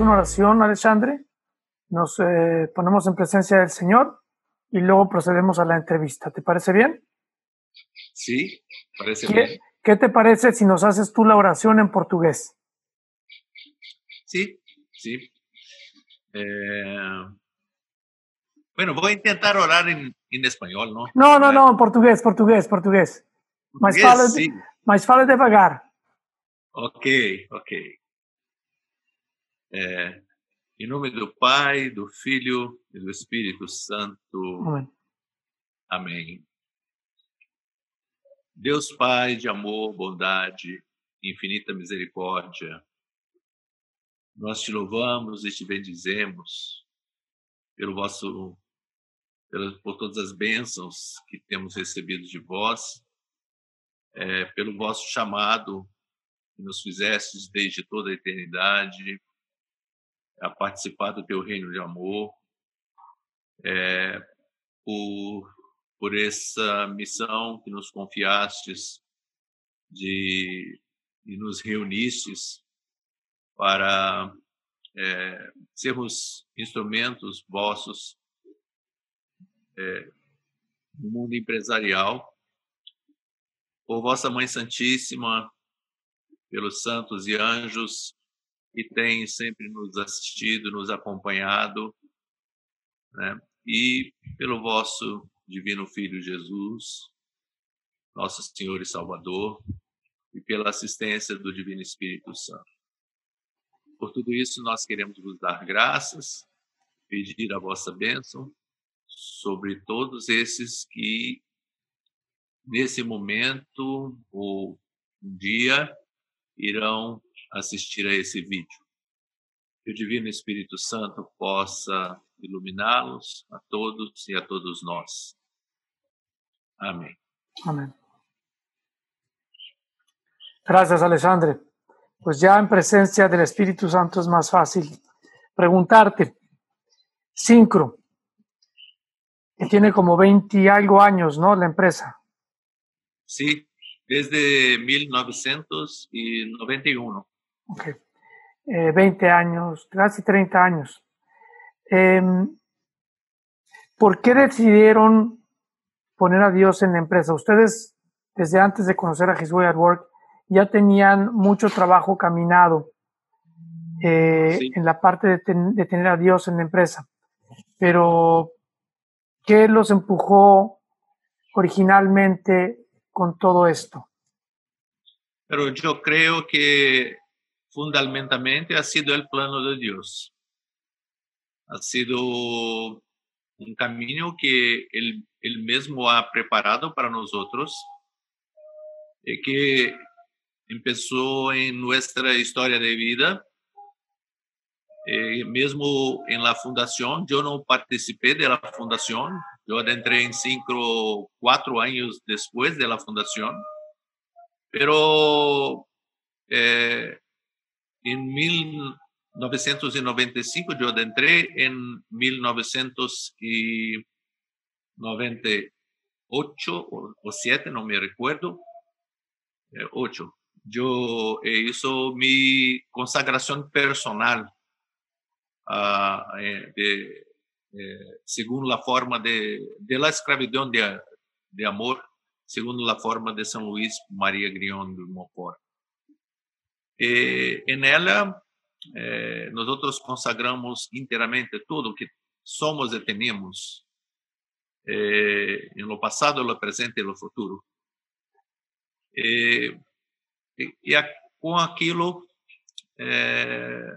hacemos una oración, Alexandre, nos eh, ponemos en presencia del Señor y luego procedemos a la entrevista. ¿Te parece bien? Sí, parece ¿Qué, bien. ¿Qué te parece si nos haces tú la oración en portugués? Sí, sí. Eh, bueno, voy a intentar orar en, en español, ¿no? No, no, no, en portugués, portugués, portugués. Mas fala, mas fala devagar. Ok, ok. É, em nome do Pai, do Filho e do Espírito Santo. Amén. Amém. Deus Pai de amor, bondade, infinita misericórdia, nós te louvamos e te bendizemos pelo vosso, por todas as bênçãos que temos recebido de vós, é, pelo vosso chamado que nos fizestes desde toda a eternidade a participar do teu reino de amor, é, por, por essa missão que nos confiastes de, de nos reunistes para é, sermos instrumentos vossos é, no mundo empresarial. Por vossa Mãe Santíssima, pelos santos e anjos que têm sempre nos assistido, nos acompanhado, né? e pelo vosso Divino Filho Jesus, nosso Senhor e Salvador, e pela assistência do Divino Espírito Santo. Por tudo isso, nós queremos vos dar graças, pedir a vossa bênção sobre todos esses que, nesse momento ou um dia, irão assistir a esse vídeo. Que o Divino Espírito Santo possa iluminá-los a todos e a todos nós. Amém. Amén. Gracias, Alexandre. Pues ya en presencia del Espíritu Santo es más fácil preguntarte. Syncro, que tiene como 20 y algo años, ¿no? La empresa. Sí, desde 1991. Ok. Eh, 20 años, casi 30 años. Em, ¿Por qué decidieron poner a Dios en la empresa? Ustedes, desde antes de conocer a His Way at Work, ya tenían mucho trabajo caminado eh, Sí. en la parte de, ten- de tener a Dios en la empresa. Pero, ¿qué los empujó originalmente con todo esto? Pero yo creo que fundamentalmente ha sido el plano de Dios. Ha sido un camino que Él, él mismo ha preparado para nosotros, y que empezó en nuestra historia de vida. Eh, mesmo en la fundación, yo no participé de la fundación, yo adentré en cinco, cuatro años después de la fundación, pero eh, en 1995 yo adentré, en 1998 o, o 7, no me recuerdo, eh, 8. Yo eh, hizo mi consagración personal ah, eh, eh, según la forma de, la escravidão de, amor, segundo la forma de São Luís Maria Grión de Montfort. Eh, en ela, eh, nosotros consagramos inteiramente tudo que somos e tenemos, eh, en lo pasado, lo presente y lo futuro. Eh, e, e a, com aquilo, eh,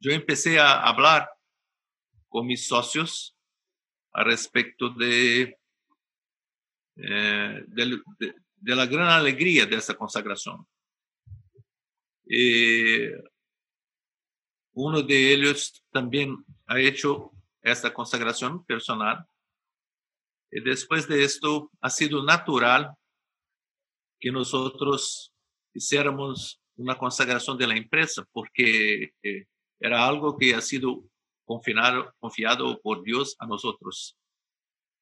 eu empecé a hablar com mis socios a respeito de, eh, de, de, de la gran alegría de esa consagración. Eh, uno de ellos también ha hecho esta consagración personal. Y después de esto ha sido natural que nosotros hiciéramos una consagración de la empresa, porque eh, era algo que ha sido confiado, confiado por Dios a nosotros.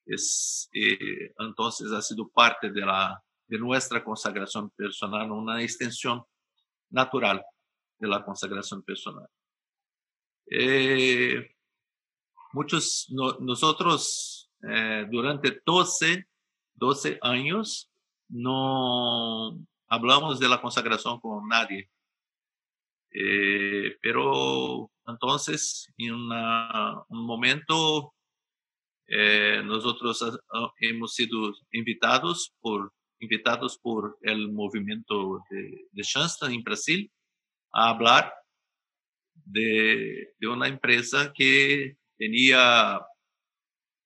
Es, eh, entonces ha sido parte de, la, de nuestra consagración personal, una extensión natural. de la consagración personal. Eh, muchos, nosotros eh, durante 12, 12 años no hablamos de la consagración con nadie. Eh, pero entonces, en un momento, nosotros hemos sido invitados por, invitados por el movimiento de, de en Brasil a hablar de, de una empresa que tenía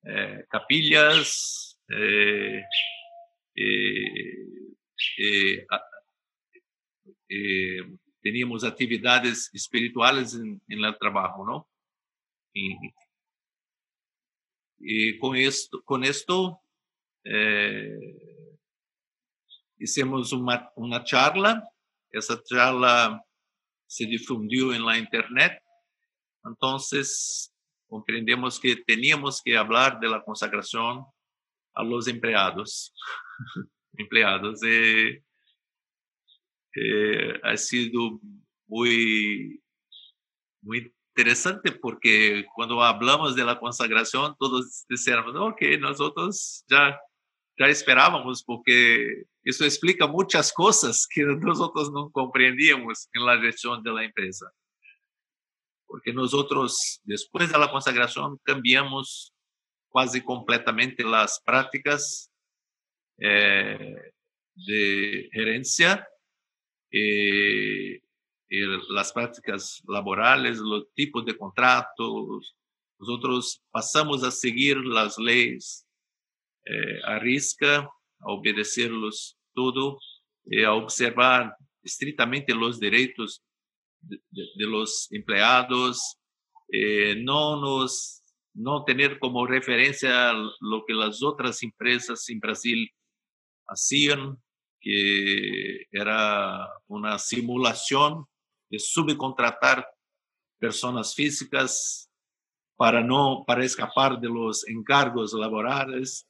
eh, capillas, eh, eh, teníamos actividades espirituales en, el trabajo, ¿no? Y, y con esto, con esto hicimos una, charla. Esa charla se difundió en la internet. Entonces, comprendemos que teníamos que hablar de la consagración a los empleados. empleados. Eh, ha sido muy, muy interesante porque cuando hablamos de la consagración, todos dijeron, ok, nosotros ya, ya esperábamos porque eso explica muchas cosas que nosotros no comprendíamos en la gestión de la empresa. Porque nosotros, después de la consagración, cambiamos casi completamente las prácticas eh, de gerencia, eh, las prácticas laborales, los tipos de contratos. Nosotros pasamos a seguir las leyes eh, a risca a obedecerlos todo, eh, a observar estrictamente los derechos de, los empleados, eh, no nos no tener como referencia lo que las otras empresas en Brasil hacían, que era una simulación de subcontratar personas físicas para no para escapar de los encargos laborales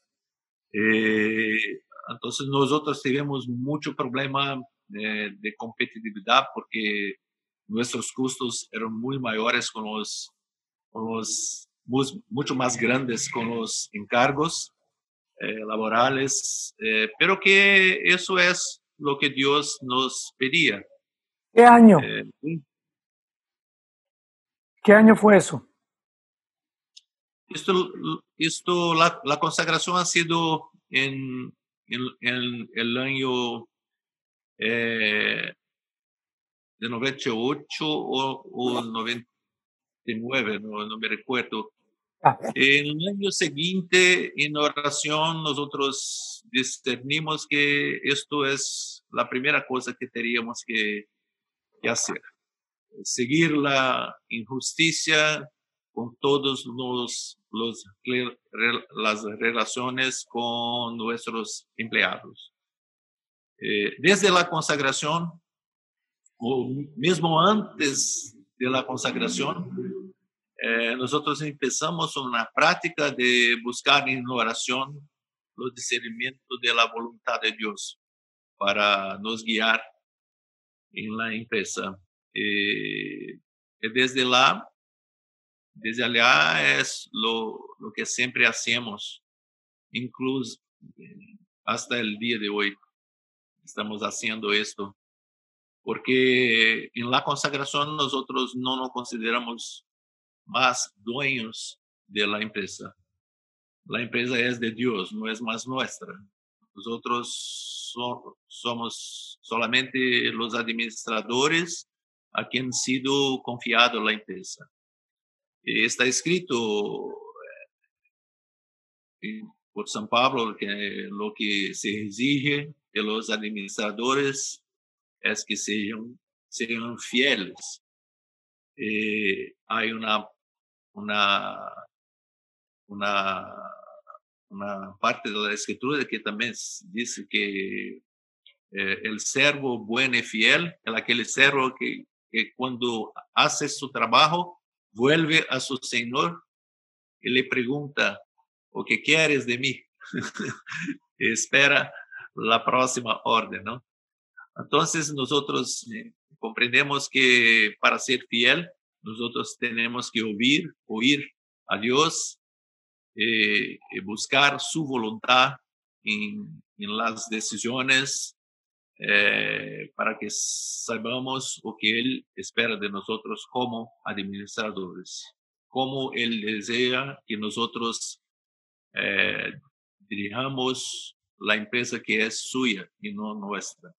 eh, entonces nosotros tenemos mucho problema eh, de competitividad porque nuestros costos eran muy mayores con los, con los mucho más grandes con los encargos eh, laborales, pero que eso es lo que Dios nos pedía. ¿Qué año? ¿Qué año fue eso? Esto, esto la, la consagración ha sido en, en, el año eh, de 98 o, o 99, no, no me recuerdo. Ah. En el año siguiente, en oración, nosotros discernimos que esto es la primera cosa que teníamos que, que hacer. Seguir la injusticia, con todos los, los, las relaciones con nuestros empleados. Eh, desde la consagración, o mismo antes de la consagración, eh, nosotros empezamos una práctica de buscar en oración los discernimiento de la voluntad de Dios para nos guiar en la empresa. Eh, desde la desde allá es lo, lo que siempre hacemos, incluso hasta el día de hoy. Estamos haciendo esto porque en la consagración nosotros no nos consideramos más dueños de la empresa. La empresa es de Dios, no es más nuestra. Nosotros somos solamente los administradores a quien ha sido confiado la empresa. Está escrito eh, por San Pablo que lo que se exige de los administradores es que sean, fieles. Eh, hay una, una, una, parte de la escritura que también dice que eh, el servo bueno y fiel es aquel servo que cuando hace su trabajo vuelve a su Señor y le pregunta, ¿o qué quieres de mí? espera la próxima orden, ¿no? Entonces nosotros, eh, comprendemos que para ser fiel, nosotros tenemos que oír, oír a Dios eh, buscar su voluntad en, en las decisiones eh, para que saibamos lo que Él espera de nosotros como administradores, como Él desea que nosotros eh, dirijamos la empresa que es suya y no nuestra.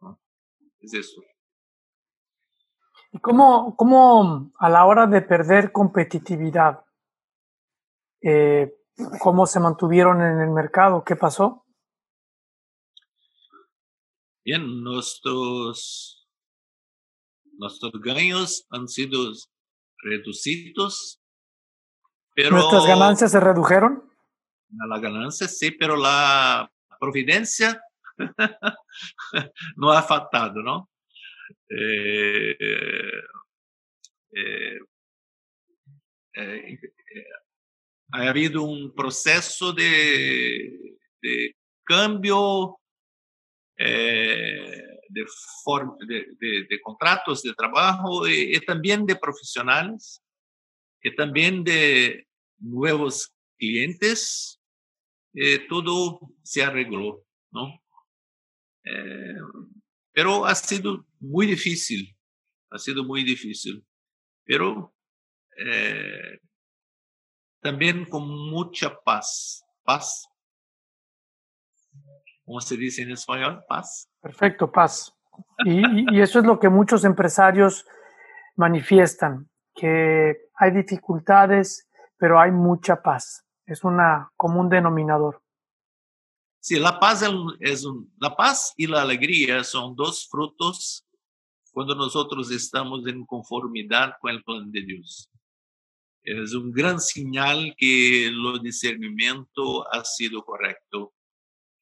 ¿no? Es eso. ¿Y cómo, cómo a la hora de perder competitividad, eh, cómo se mantuvieron en el mercado? ¿Qué pasó? Bien, nuestros, nuestros ganos han sido reducidos, pero... ¿Nuestras ganancias se redujeron? La ganancia sí, pero la providencia no ha faltado, ¿no? Eh, eh, eh, ha habido un proceso de, de cambio eh, de, de, de, de, contratos de trabajo y, y, también de profesionales y también de nuevos clientes. Eh, todo se arregló, ¿no? Eh, pero ha sido muy difícil, ha sido muy difícil, pero eh, también con mucha paz, paz ¿cómo se dice en español? Paz. Perfecto, paz. Y, y, eso es lo que muchos empresarios manifiestan, que hay dificultades, pero hay mucha paz. Es una común denominador. Sí, la paz, es un, la paz y la alegría son dos frutos cuando nosotros estamos en conformidad con el plan de Dios. Es un gran señal que el discernimiento ha sido correcto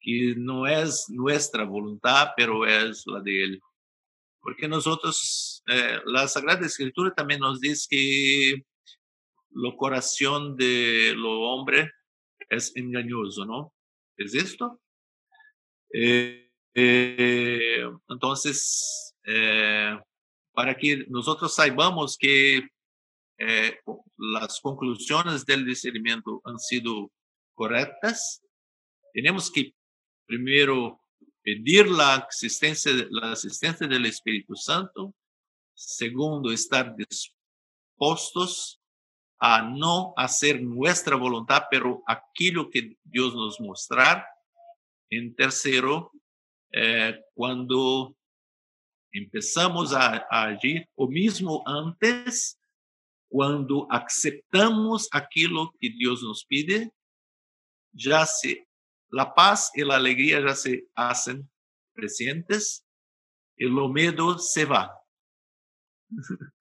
que no es nuestra voluntad, pero es la de Él. Porque nosotros, eh, la Sagrada Escritura también nos dice que el corazón de lo hombre es engañoso, ¿no? ¿Es esto? Eh, eh, entonces, para que nosotros saibamos que las conclusiones del discernimiento han sido correctas, tenemos que primero, pedir la asistencia, la asistencia del Espíritu Santo. Segundo, estar dispuestos a no hacer nuestra voluntad, pero aquello que Dios nos mostrar. En tercero, eh, cuando empezamos a, a, agir, o mismo antes, cuando aceptamos aquello que Dios nos pide, ya se la paz y la alegría ya se hacen presentes y lo miedo se va.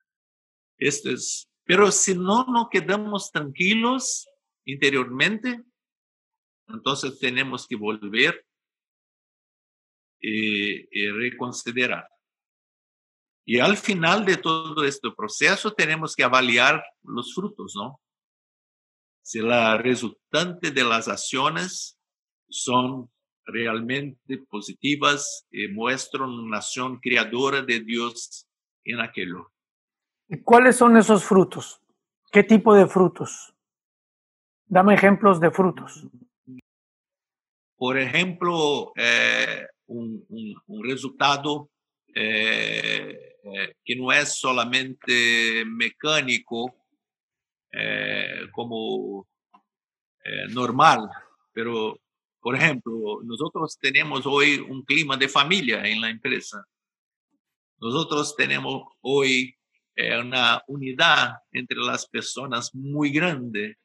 Esto es. Pero si no nos quedamos tranquilos interiormente, entonces tenemos que volver y, y reconsiderar. Y al final de todo este proceso tenemos que avaliar los frutos, ¿no? Si la resultante de las acciones son realmente positivas y muestran una acción creadora de Dios en aquello. ¿Y cuáles son esos frutos? ¿Qué tipo de frutos? Dame ejemplos de frutos. Por ejemplo, eh, un, un, un, resultado eh, eh, que no es solamente mecánico eh, como eh, normal, pero por ejemplo, nosotros tenemos hoy un clima de familia en la empresa. Nosotros tenemos hoy eh, una unidad entre las personas muy grande.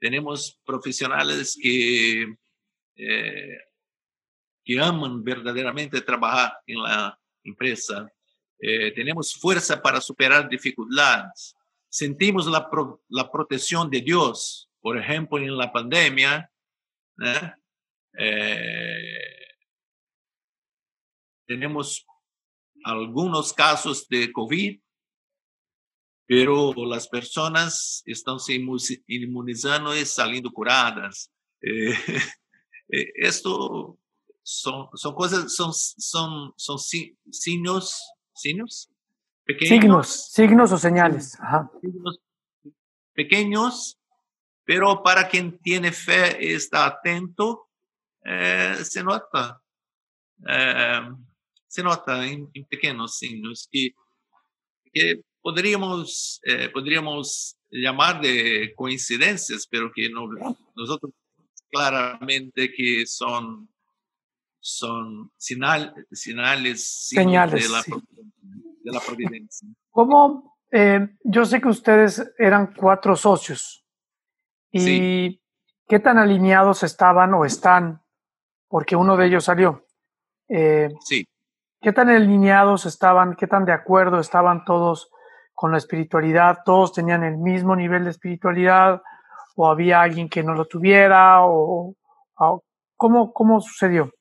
Tenemos profesionales que, eh, que aman verdaderamente trabajar en la empresa. Eh, tenemos fuerza para superar dificultades. Sentimos la, pro, la protección de Dios. Por ejemplo, en la pandemia, ¿eh? Eh, tenemos algunos casos de COVID, pero las personas están se inmunizando y saliendo curadas. Eh, esto son, son cosas, son, son, son signos signos, signos, signos o señales. Signos pequeños, pero para quien tiene fe está atento, eh, se nota, se nota en, pequeños signos que, que podríamos, eh, de coincidencias, pero que no, nosotros claramente que son, son señales, señales de, la, de la providencia. ¿Cómo? yo sé que ustedes eran cuatro socios. ¿Y qué tan alineados estaban o están porque uno de ellos salió. Eh, sí. ¿Qué tan alineados estaban, qué tan de acuerdo estaban todos con la espiritualidad? ¿Todos tenían el mismo nivel de espiritualidad? ¿O había alguien que no lo tuviera? ¿O, cómo, cómo sucedió?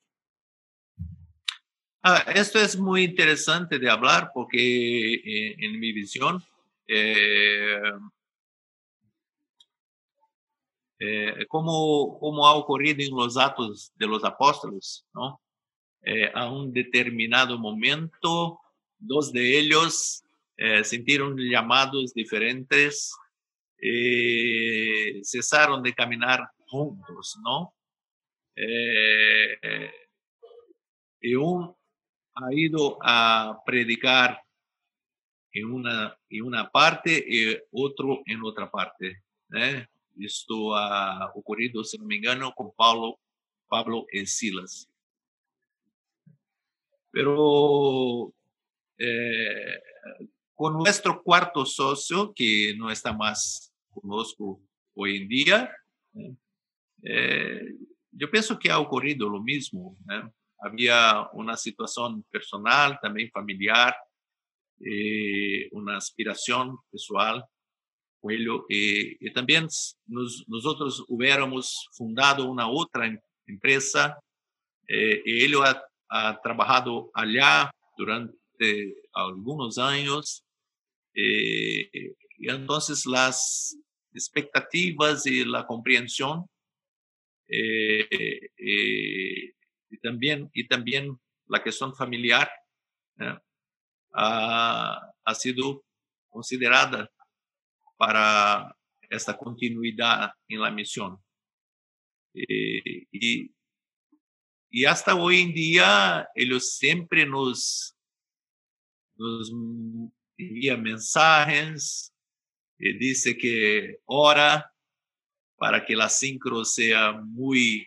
Ah, esto es muy interesante de hablar porque eh, en mi visión eh, eh, como, como ha ocurrido en los Atos de los Apóstolos, ¿no? Eh, a un determinado momento, dos de ellos eh, sintieron llamados diferentes, cesaron de caminar juntos, ¿no? y uno ha ido a predicar en una, en una parte y otro en otra parte. ¿eh? Esto ha ocurrido, si no me engano, con Pablo, Pablo Silas. Pero eh, con nuestro cuarto socio, que no está más conozco hoy en día, eh, yo pienso que ha ocurrido lo mismo. Había una situación personal, también familiar, eh, una aspiración visual Y, y también nos, nosotros hubiéramos fundado una otra em, empresa, eh, y él ha, trabajado allá durante algunos años, eh, y entonces las expectativas y la comprensión, eh, eh y, también, y también la cuestión familiar, ha sido considerada para esta continuidad en la misión. Eh, y, y, hasta hoy en día ellos siempre nos, nos envían mensajes y dice que ora para que la sincro sea muy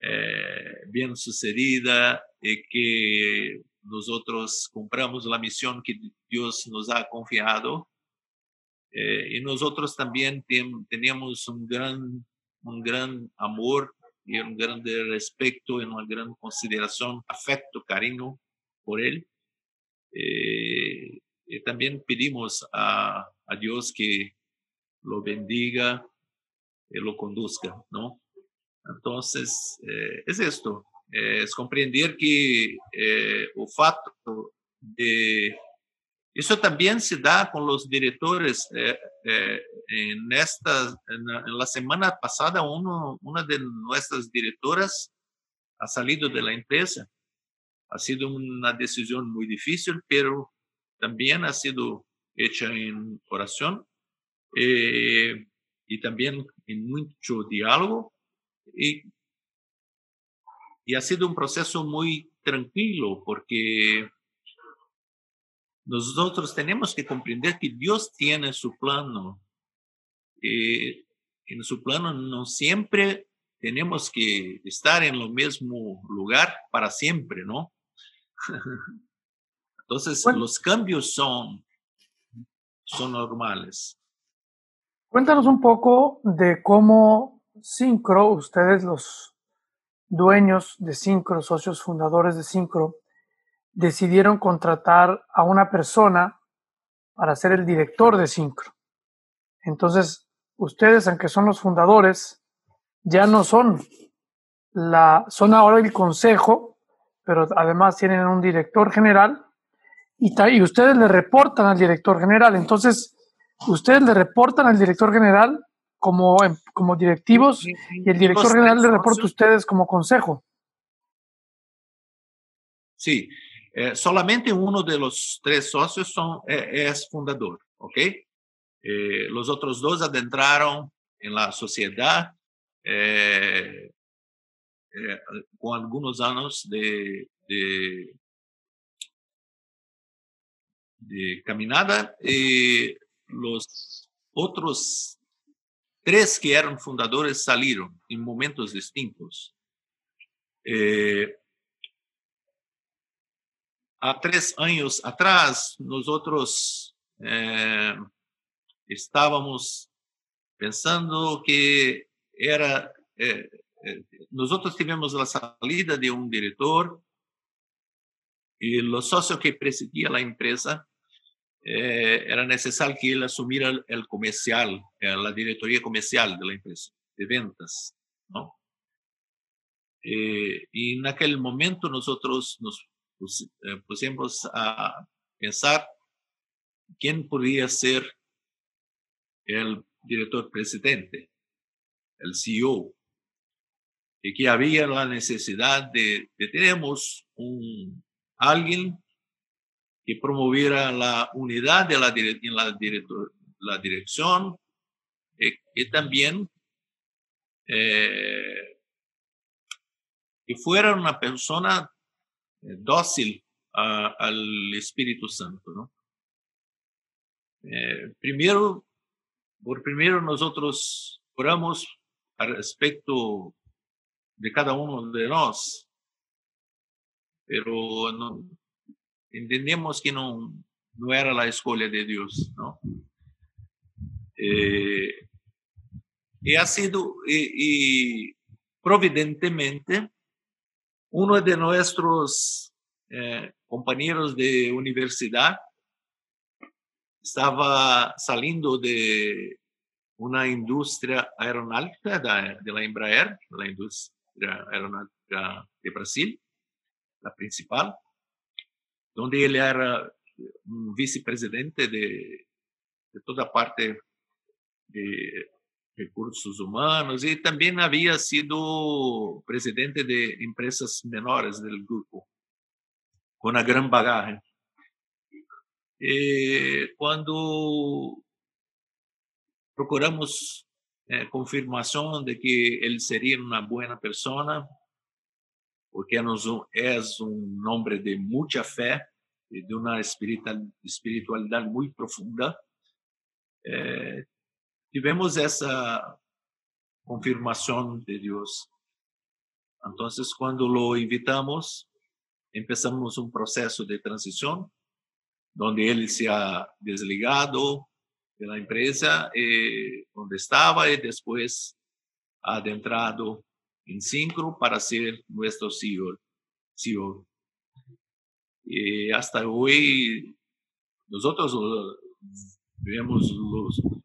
eh, sucedida y que nosotros cumplamos la misión que Dios nos ha confiado eh, y nosotros también teníamos un gran, un gran amor y un gran respeto y una gran consideración, afecto, cariño por él. Eh, y también pedimos a, a, Dios que lo bendiga y lo conduzca, ¿no? Entonces, eh, es esto, es comprender que el facto de eso también se da con los directores. Eh, eh, en, esta, en, la semana pasada, uno, una de nuestras directoras ha salido de la empresa. Ha sido una decisión muy difícil, pero también ha sido hecha en oración eh, y también en mucho diálogo. Y, y ha sido un proceso muy tranquilo porque nosotros tenemos que comprender que Dios tiene su plano. Y en su plano no siempre tenemos que estar en el mismo lugar para siempre, ¿no? Entonces, los cambios son, son normales. Cuéntanos un poco de cómo Syncro, ustedes los dueños de Syncro, socios fundadores de Syncro, decidieron contratar a una persona para ser el director de Syncro. Entonces, ustedes, aunque son los fundadores, ya no son la, son ahora el consejo, pero además tienen un director general y, y ustedes le reportan al director general. Entonces, ustedes le reportan al director general como, em, como directivos y el director general le reporta a ustedes como consejo. Sí, Eh, solamente uno de los tres socios es fundador, ¿ok? Eh, los otros dos adentraron en la sociedad con algunos años de, de, de caminada y los otros tres que eran fundadores salieron en momentos distintos. Eh, há três anos atrás, nosotros eh, estávamos pensando que era. Eh, eh, nosotros tivemos a salida de um diretor e o sócio que presidia a empresa eh, era necessário que ele assumira o comercial, a diretoria comercial da empresa, de ventas, não? Eh, e naquele momento nós nos eh, pusimos a pensar quién podría ser el director presidente, el CEO, y que había la necesidad de, de tenemos alguien que promoviera la unidad de la, en la, director, la dirección y, eh, y también eh, que fuera una persona dócil a, al Espíritu Santo. ¿no? Eh, primero, por primero nosotros oramos al respecto de cada uno de nosotros, pero entendemos que no, no era la escuela de Dios, ¿no? Eh, y ha sido, y providentemente, uno de nuestros eh, compañeros de universidad estaba saliendo de una industria aeronáutica de, la Embraer, la industria aeronáutica de Brasil, la principal, donde él era un vicepresidente de, de toda parte de recursos humanos y también había sido presidente de empresas menores del grupo, con una gran bagaje. Eh, cuando procuramos eh, confirmación de que él sería una buena persona, porque es un hombre de mucha fe y de una espiritualidad muy profunda, eh, tivemos essa confirmação de Deus. Então, quando lo invitamos, empezamos um processo de transição, onde ele se ha desligado da empresa e onde estava e depois adentrado em Syncro para ser nosso CEO. CEO. E hasta hoje, nós vemos os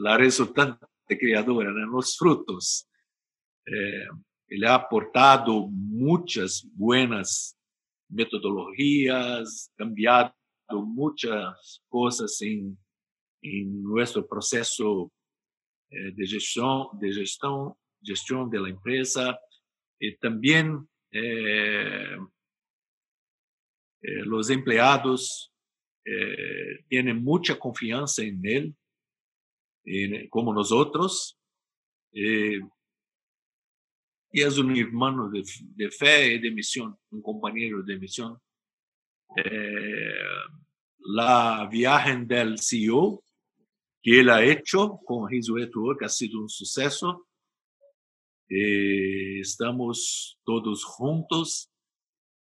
la resultante creadora, los frutos. Eh, él ha aportado muchas buenas metodologías, cambiado muchas cosas en, en nuestro proceso eh, de gestión, de gestión, gestión de la empresa. Y también eh, los empleados tienen mucha confianza en él como nosotros. Eh, y es un hermano de, fe y de misión, un compañero de misión. Eh, la viaje del CEO que él ha hecho con His que ha sido un suceso. Eh, estamos todos juntos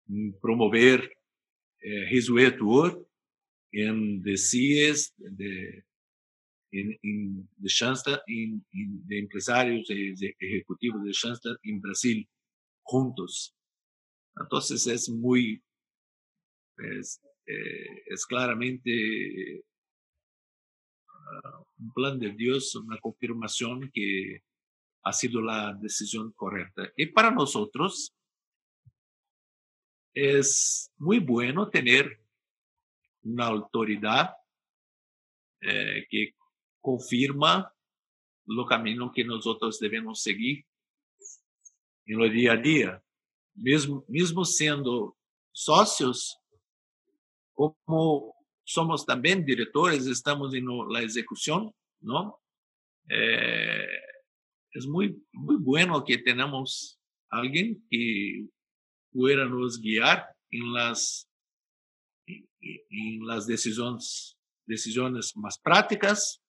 en promover eh, His en the CIES, de en, de Shansta, en, de empresarios de ejecutivos de Shansta en Brasil juntos. Entonces es muy, es, eh, claramente uh, un plan de Dios, una confirmación que ha sido la decisión correcta. Y para nosotros es muy bueno tener una autoridad eh, que confirma o caminho que nós outros devemos seguir no dia a dia, mesmo mesmo sendo sócios, como somos también directores, estamos en la ejecución, ¿no? Eh, es muy, muy bueno que tenemos alguien que pueda nos guiar en las, en las decisiones, decisiones más prácticas,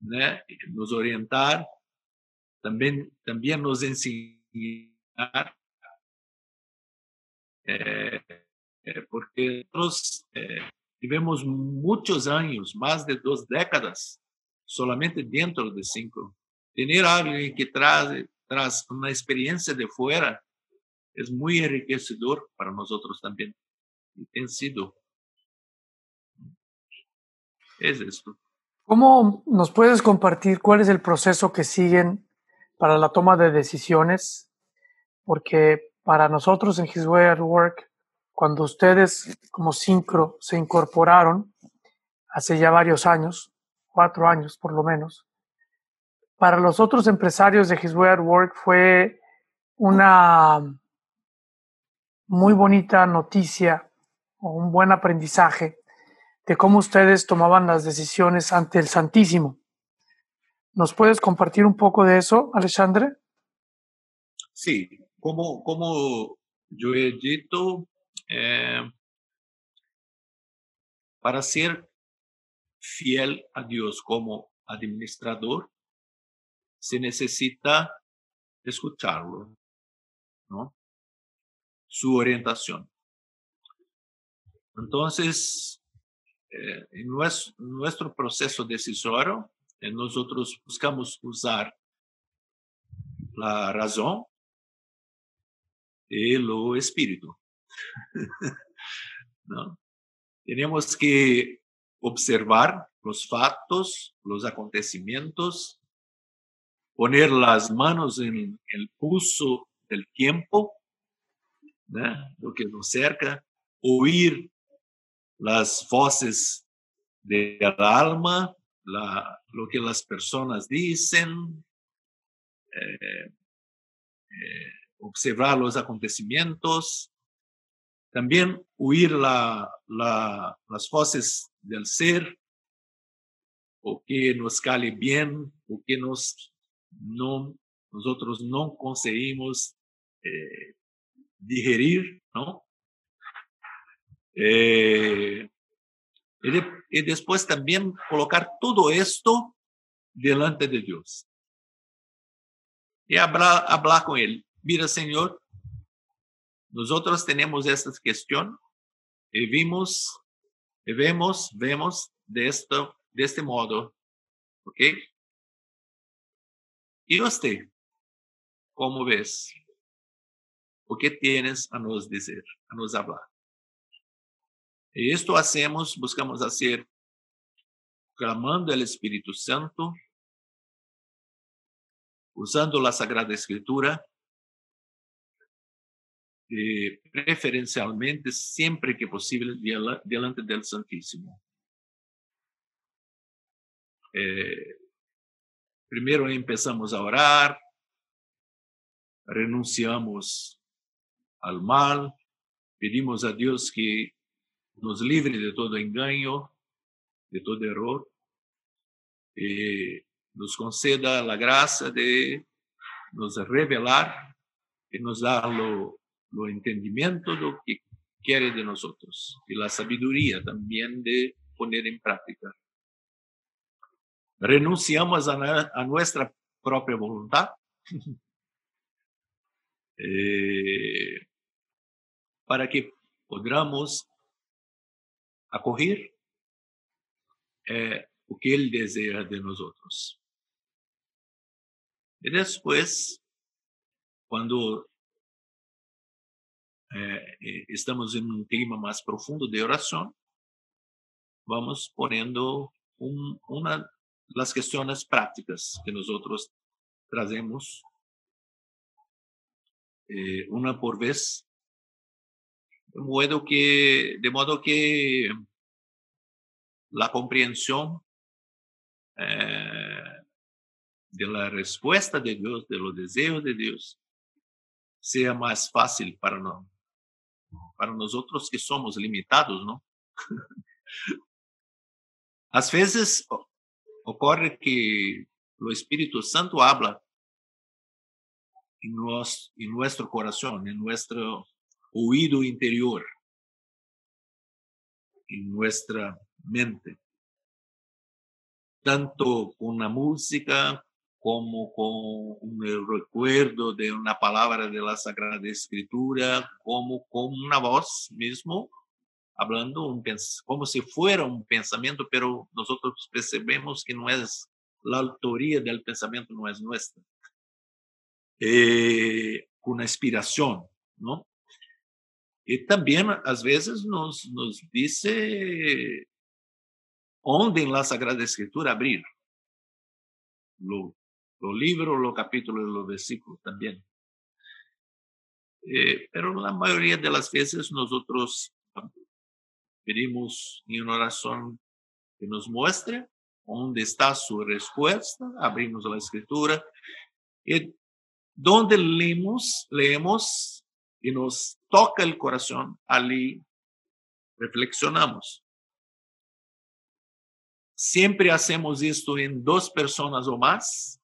¿no? nos orientar, también, también nos enseñar eh, eh, porque nosotros eh, vivemos muchos años, más de dos décadas, solamente dentro de cinco. Tener alguien que trae, tras una experiencia de fuera es muy enriquecedor para nosotros también. Y ha sido. Es esto. ¿Cómo nos puedes compartir cuál es el proceso que siguen para la toma de decisiones? Porque para nosotros en His Way at Work, cuando ustedes como Syncro se incorporaron hace ya varios años, cuatro años por lo menos, para los otros empresarios de His Way at Work fue una muy bonita noticia o un buen aprendizaje de cómo ustedes tomaban las decisiones ante el Santísimo. ¿Nos puedes compartir un poco de eso, Alexandre? Sí, como, como yo he dicho, eh, para ser fiel a Dios como administrador, se necesita escucharlo, ¿no? Su orientación. Entonces, eh, en nuestro, proceso decisorio, eh, nosotros buscamos usar la razón el espíritu. ¿No? Tenemos que observar los factos, los acontecimientos, poner las manos en el pulso del tiempo, lo que nos cerca, oír las voces del alma, lo que las personas dicen, eh, eh, observar los acontecimientos, también oír la, las voces del ser, o que nos cale bien, o que nos, no, nosotros no conseguimos eh, digerir, ¿no? Eh, y, después también colocar todo esto delante de Dios. Y hablar, hablar con Él mira Señor, nosotros tenemos esta cuestión y vimos, y vemos, vemos de, esto, de este modo, ¿ok? ¿Y usted? ¿Cómo ves? ¿O qué tienes a nos decir, a nos hablar? Esto hacemos, buscamos hacer clamando el Espíritu Santo, usando la Sagrada Escritura eh, preferencialmente siempre que posible delante del Santísimo. Eh, primero empezamos a orar, renunciamos al mal, pedimos a Dios que nos libre de todo engaño, de todo error, y nos conceda la gracia de nos revelar y nos dar lo lo entendimiento de lo que quiere de nosotros y la sabiduría también de poner en práctica. Renunciamos a, nuestra propia voluntad eh, para que podamos acoger eh, lo que Él desea de nosotros. Y después, cuando eh, eh, estamos en un clima más profundo de oración, vamos poniendo un, una las cuestiones prácticas que nosotros trazemos eh, una por vez, de modo que, de modo que la comprensión eh, de la respuesta de Dios, de los deseos de Dios, sea más fácil para, no, para nosotros que somos limitados, ¿no? Às vezes ocorre que o Espírito Santo habla em nosso, em nosso coração, em nosso ouído interior, em nossa mente, tanto com a música como com o recuerdo de uma palavra da Sagrada Escritura, como com uma voz mesmo hablando un, como si fuera un pensamiento, pero nosotros percebemos que no es la autoría del pensamiento, no es nuestra. Eh, una inspiración, ¿no? Y también a veces nos, nos dice dónde en la Sagrada Escritura abrir. Lo, lo libro, los capítulos, los versículos también. Eh, pero la mayoría de las veces nosotros Pedimos em oração que nos muestre onde está sua resposta, abrimos a escritura e donde leemos, leemos e nos toca o coração, ali reflexionamos. Sempre hacemos isto em duas pessoas ou mais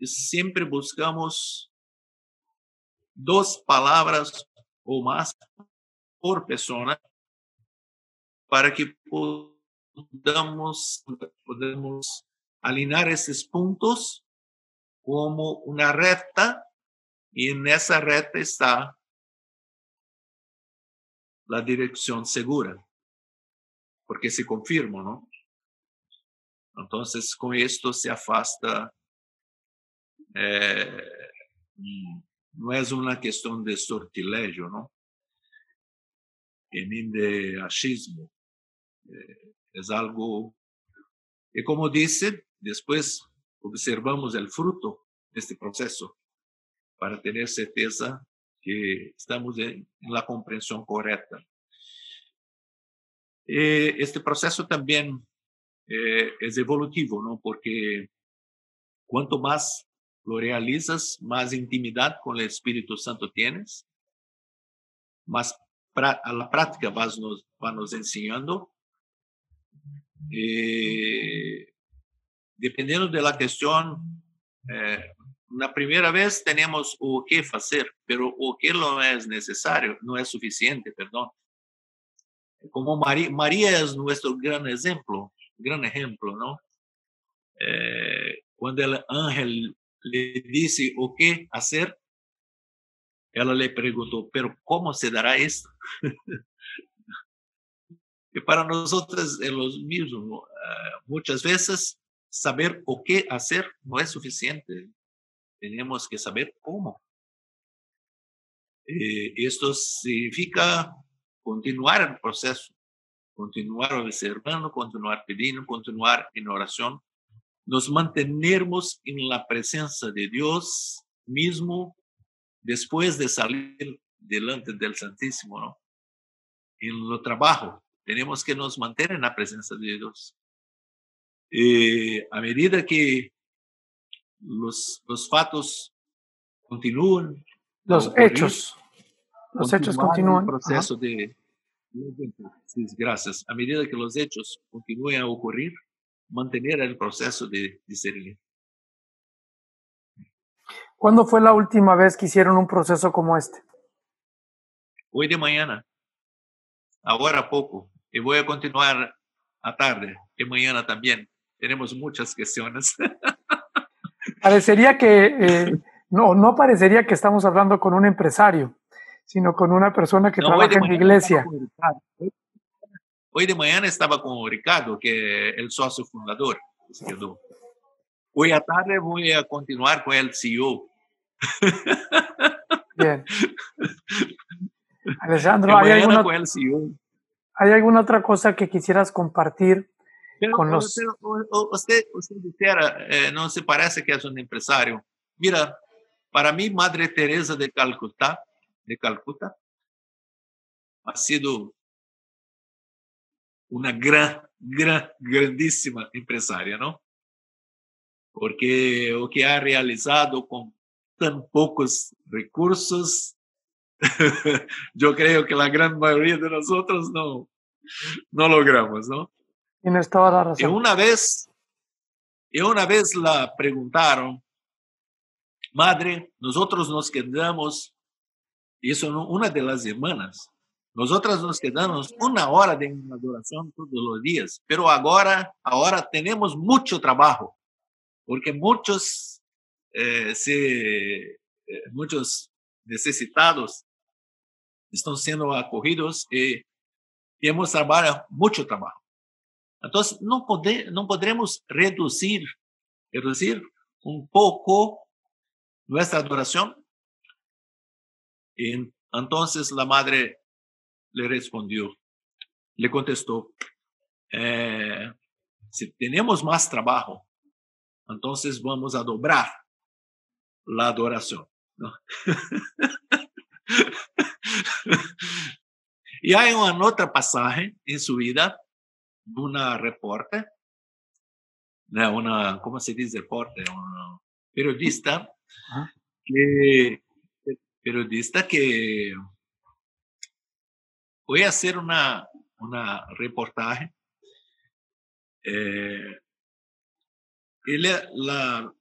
e sempre buscamos duas palavras ou mais por pessoa para que podamos, podamos alinear esses pontos como uma reta e nessa reta está a direção segura, porque se confirma, não? Então, com isto se afasta. Eh, não é uma questão de sortilégio, não? E nem de achismo. es algo que, como dice, después observamos el fruto de este proceso para tener certeza que estamos en, la comprensión correcta. Eh, este proceso también eh, es evolutivo, ¿no? Porque cuanto más lo realizas, más intimidad con el Espíritu Santo tienes, más a la práctica vas nos, va nos enseñando e, dependendo da questão, eh, na primeira vez temos o que fazer, pero o que não é necessário, não é suficiente, perdão. Como Maria é nosso grande exemplo, grande exemplo, não? Eh, quando o ángel lhe disse o que fazer, ela lhe perguntou, pero como se dará isso? que para nosotros es lo mismo. Uh, muchas veces saber o qué hacer no es suficiente. Tenemos que saber cómo. Eh, esto significa continuar el proceso, continuar observando, continuar pidiendo, continuar en oración. Nos mantenemos en la presencia de Dios mismo después de salir delante del Santísimo, ¿no? En lo trabajo, tenemos que nos mantener en la presencia de Dios. Eh, a medida que los, los fatos continúan. Los hechos. Los hechos continúan. El proceso de, sí, gracias. A medida que los hechos continúen a ocurrir, mantener el proceso de discernir. ¿Cuándo fue la última vez que hicieron un proceso como este? Hoy de mañana. Ahora poco. y voy a continuar a tarde y mañana también. Tenemos muchas cuestiones. Parecería que, eh, no, no parecería que estamos hablando con un empresario, sino con una persona que trabaja en la iglesia. Hoy de mañana estaba con Ricardo, que es el socio fundador. Hoy a tarde voy a continuar con el CEO. Bien. Alessandro, ¿hay alguna, CEO. ¿Hay alguna otra cosa que quisieras compartir con los... usted, usted dijera, eh, no se parece que es un empresario. Mira, para mí, Madre Teresa de Calcuta, de Calcuta, ha sido una gran, gran, grandísima empresaria, ¿no? Porque lo que ha realizado con tan pocos recursos yo creo que la gran mayoría de nosotros no, no logramos, ¿no? Tienes toda la Y razón. una vez, y una vez la preguntaron, madre, nosotros nos quedamos, y eso una de las hermanas, nosotras nos quedamos una hora de adoración todos los días, pero ahora, ahora tenemos mucho trabajo, porque muchos, eh, se, eh, muchos necesitados están siendo acogidos y temos trabalho, muito trabalho. Então, não, pode, não poderemos reduzir, reduzir um pouco nossa adoração. E então, a madre le respondeu, le contestou, eh, se temos mais trabalho, então vamos a dobrar a adoração. ¿no? E há uma outra passagem em sua vida, uma repórter, né, uma, como se diz repórter, uma periodista, Ajá. que, periodista que foi a hacer uma, uma reportagem. Eh, ele la,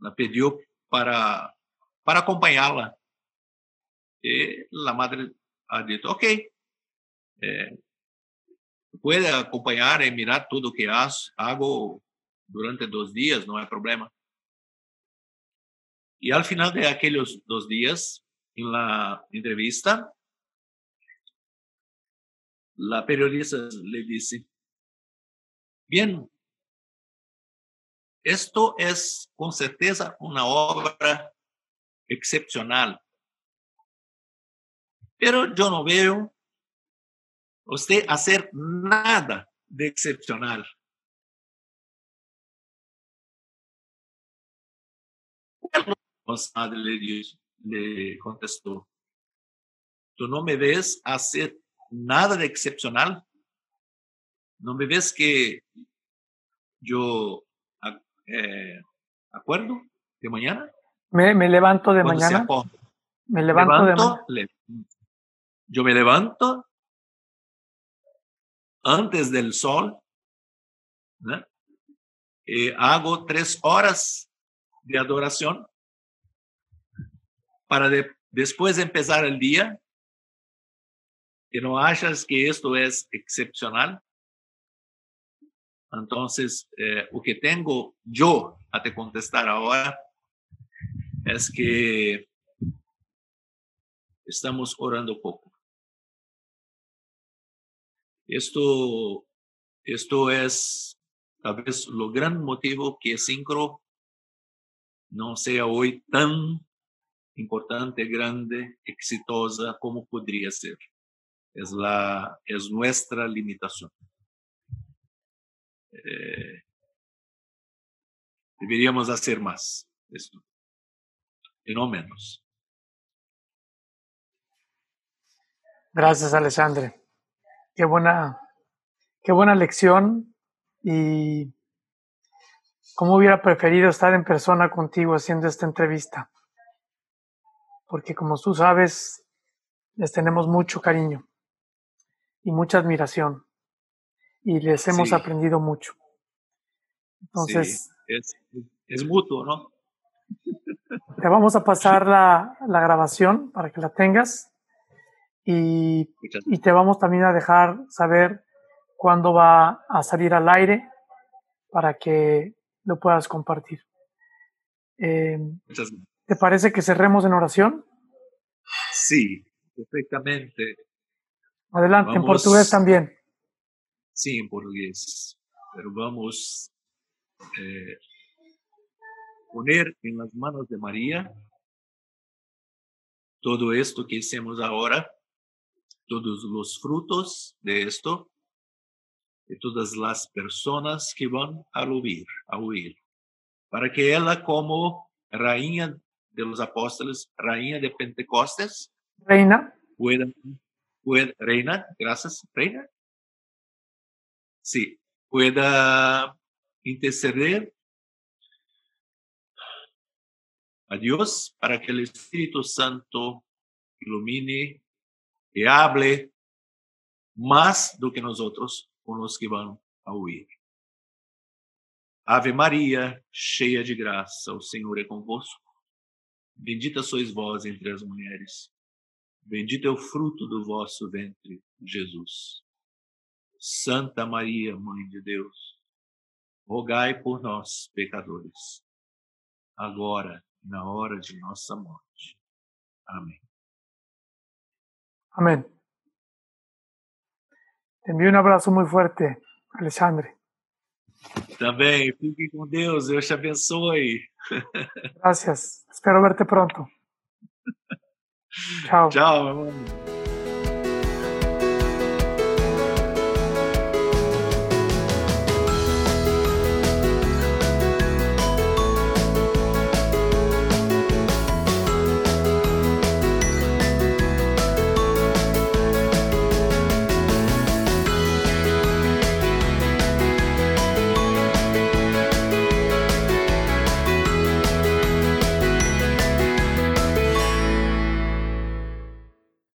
la pediu para, para acompanhá-la. E a madre ha dicho, ok, eh, puede acompañar y mirar todo lo que hago durante dos días, no hay problema. Y al final de aquellos dos días, en la entrevista, la periodista le dice, bien, esto es con certeza una obra excepcional, pero yo no veo usted hacer nada de excepcional. Le, dijo- le contestó, ¿tú no me ves hacer nada de excepcional? ¿No me ves que yo eh, acuerdo de mañana? Me, me levanto de Cuando mañana. Me levanto de mañana. le- yo me levanto antes del sol, ¿no? y hago tres horas de adoración para de- después de empezar el día. Que no achas que esto es excepcional. Entonces, eh, lo que tengo yo a te contestar ahora es que estamos orando poco. Esto, esto es tal vez lo gran motivo que Syncro no sea hoy tan importante, grande, exitosa como podría ser. Es, la, es nuestra limitación. Eh, deberíamos hacer más esto, y no menos. Gracias, Alexandre. Qué buena, qué buena lección y cómo hubiera preferido estar en persona contigo haciendo esta entrevista. Porque como tú sabes, les tenemos mucho cariño y mucha admiración y les hemos Sí. aprendido mucho. Entonces, Sí, es, es mutuo, ¿no? te vamos a pasar la, la grabación para que la tengas y y te vamos también a dejar saber cuándo va a salir al aire para que lo puedas compartir. Eh. ¿Te parece que cerremos en oración? Sí, perfectamente. Adelante, en portugués también. Sí, en portugués. Pero vamos eh, poner en las manos de María todo esto que hicimos ahora, todos los frutos de esto, y todas las personas que van a oír, a oír, para que ella como rainha de los apóstoles, rainha de Pentecostes, Reina, pueda, pueda, reina, gracias, reina, sí, pueda interceder a Dios para que el Espíritu Santo ilumine y hable más do que nosotros con los que van a huir. Ave Maria, cheia de graça, o Senhor é convosco. Bendita sois vós entre as mulheres. Bendito é o fruto do vosso ventre, Jesus. Santa Maria, Mãe de Deus, rogai por nós, pecadores, agora e na hora de nossa morte. Amém. Amén. Te envío un abrazo muy fuerte, Alexandre. Também, fique com Deus, Deus te abençoe. Gracias. Espero verte pronto. Chao. Tchau, meu irmão.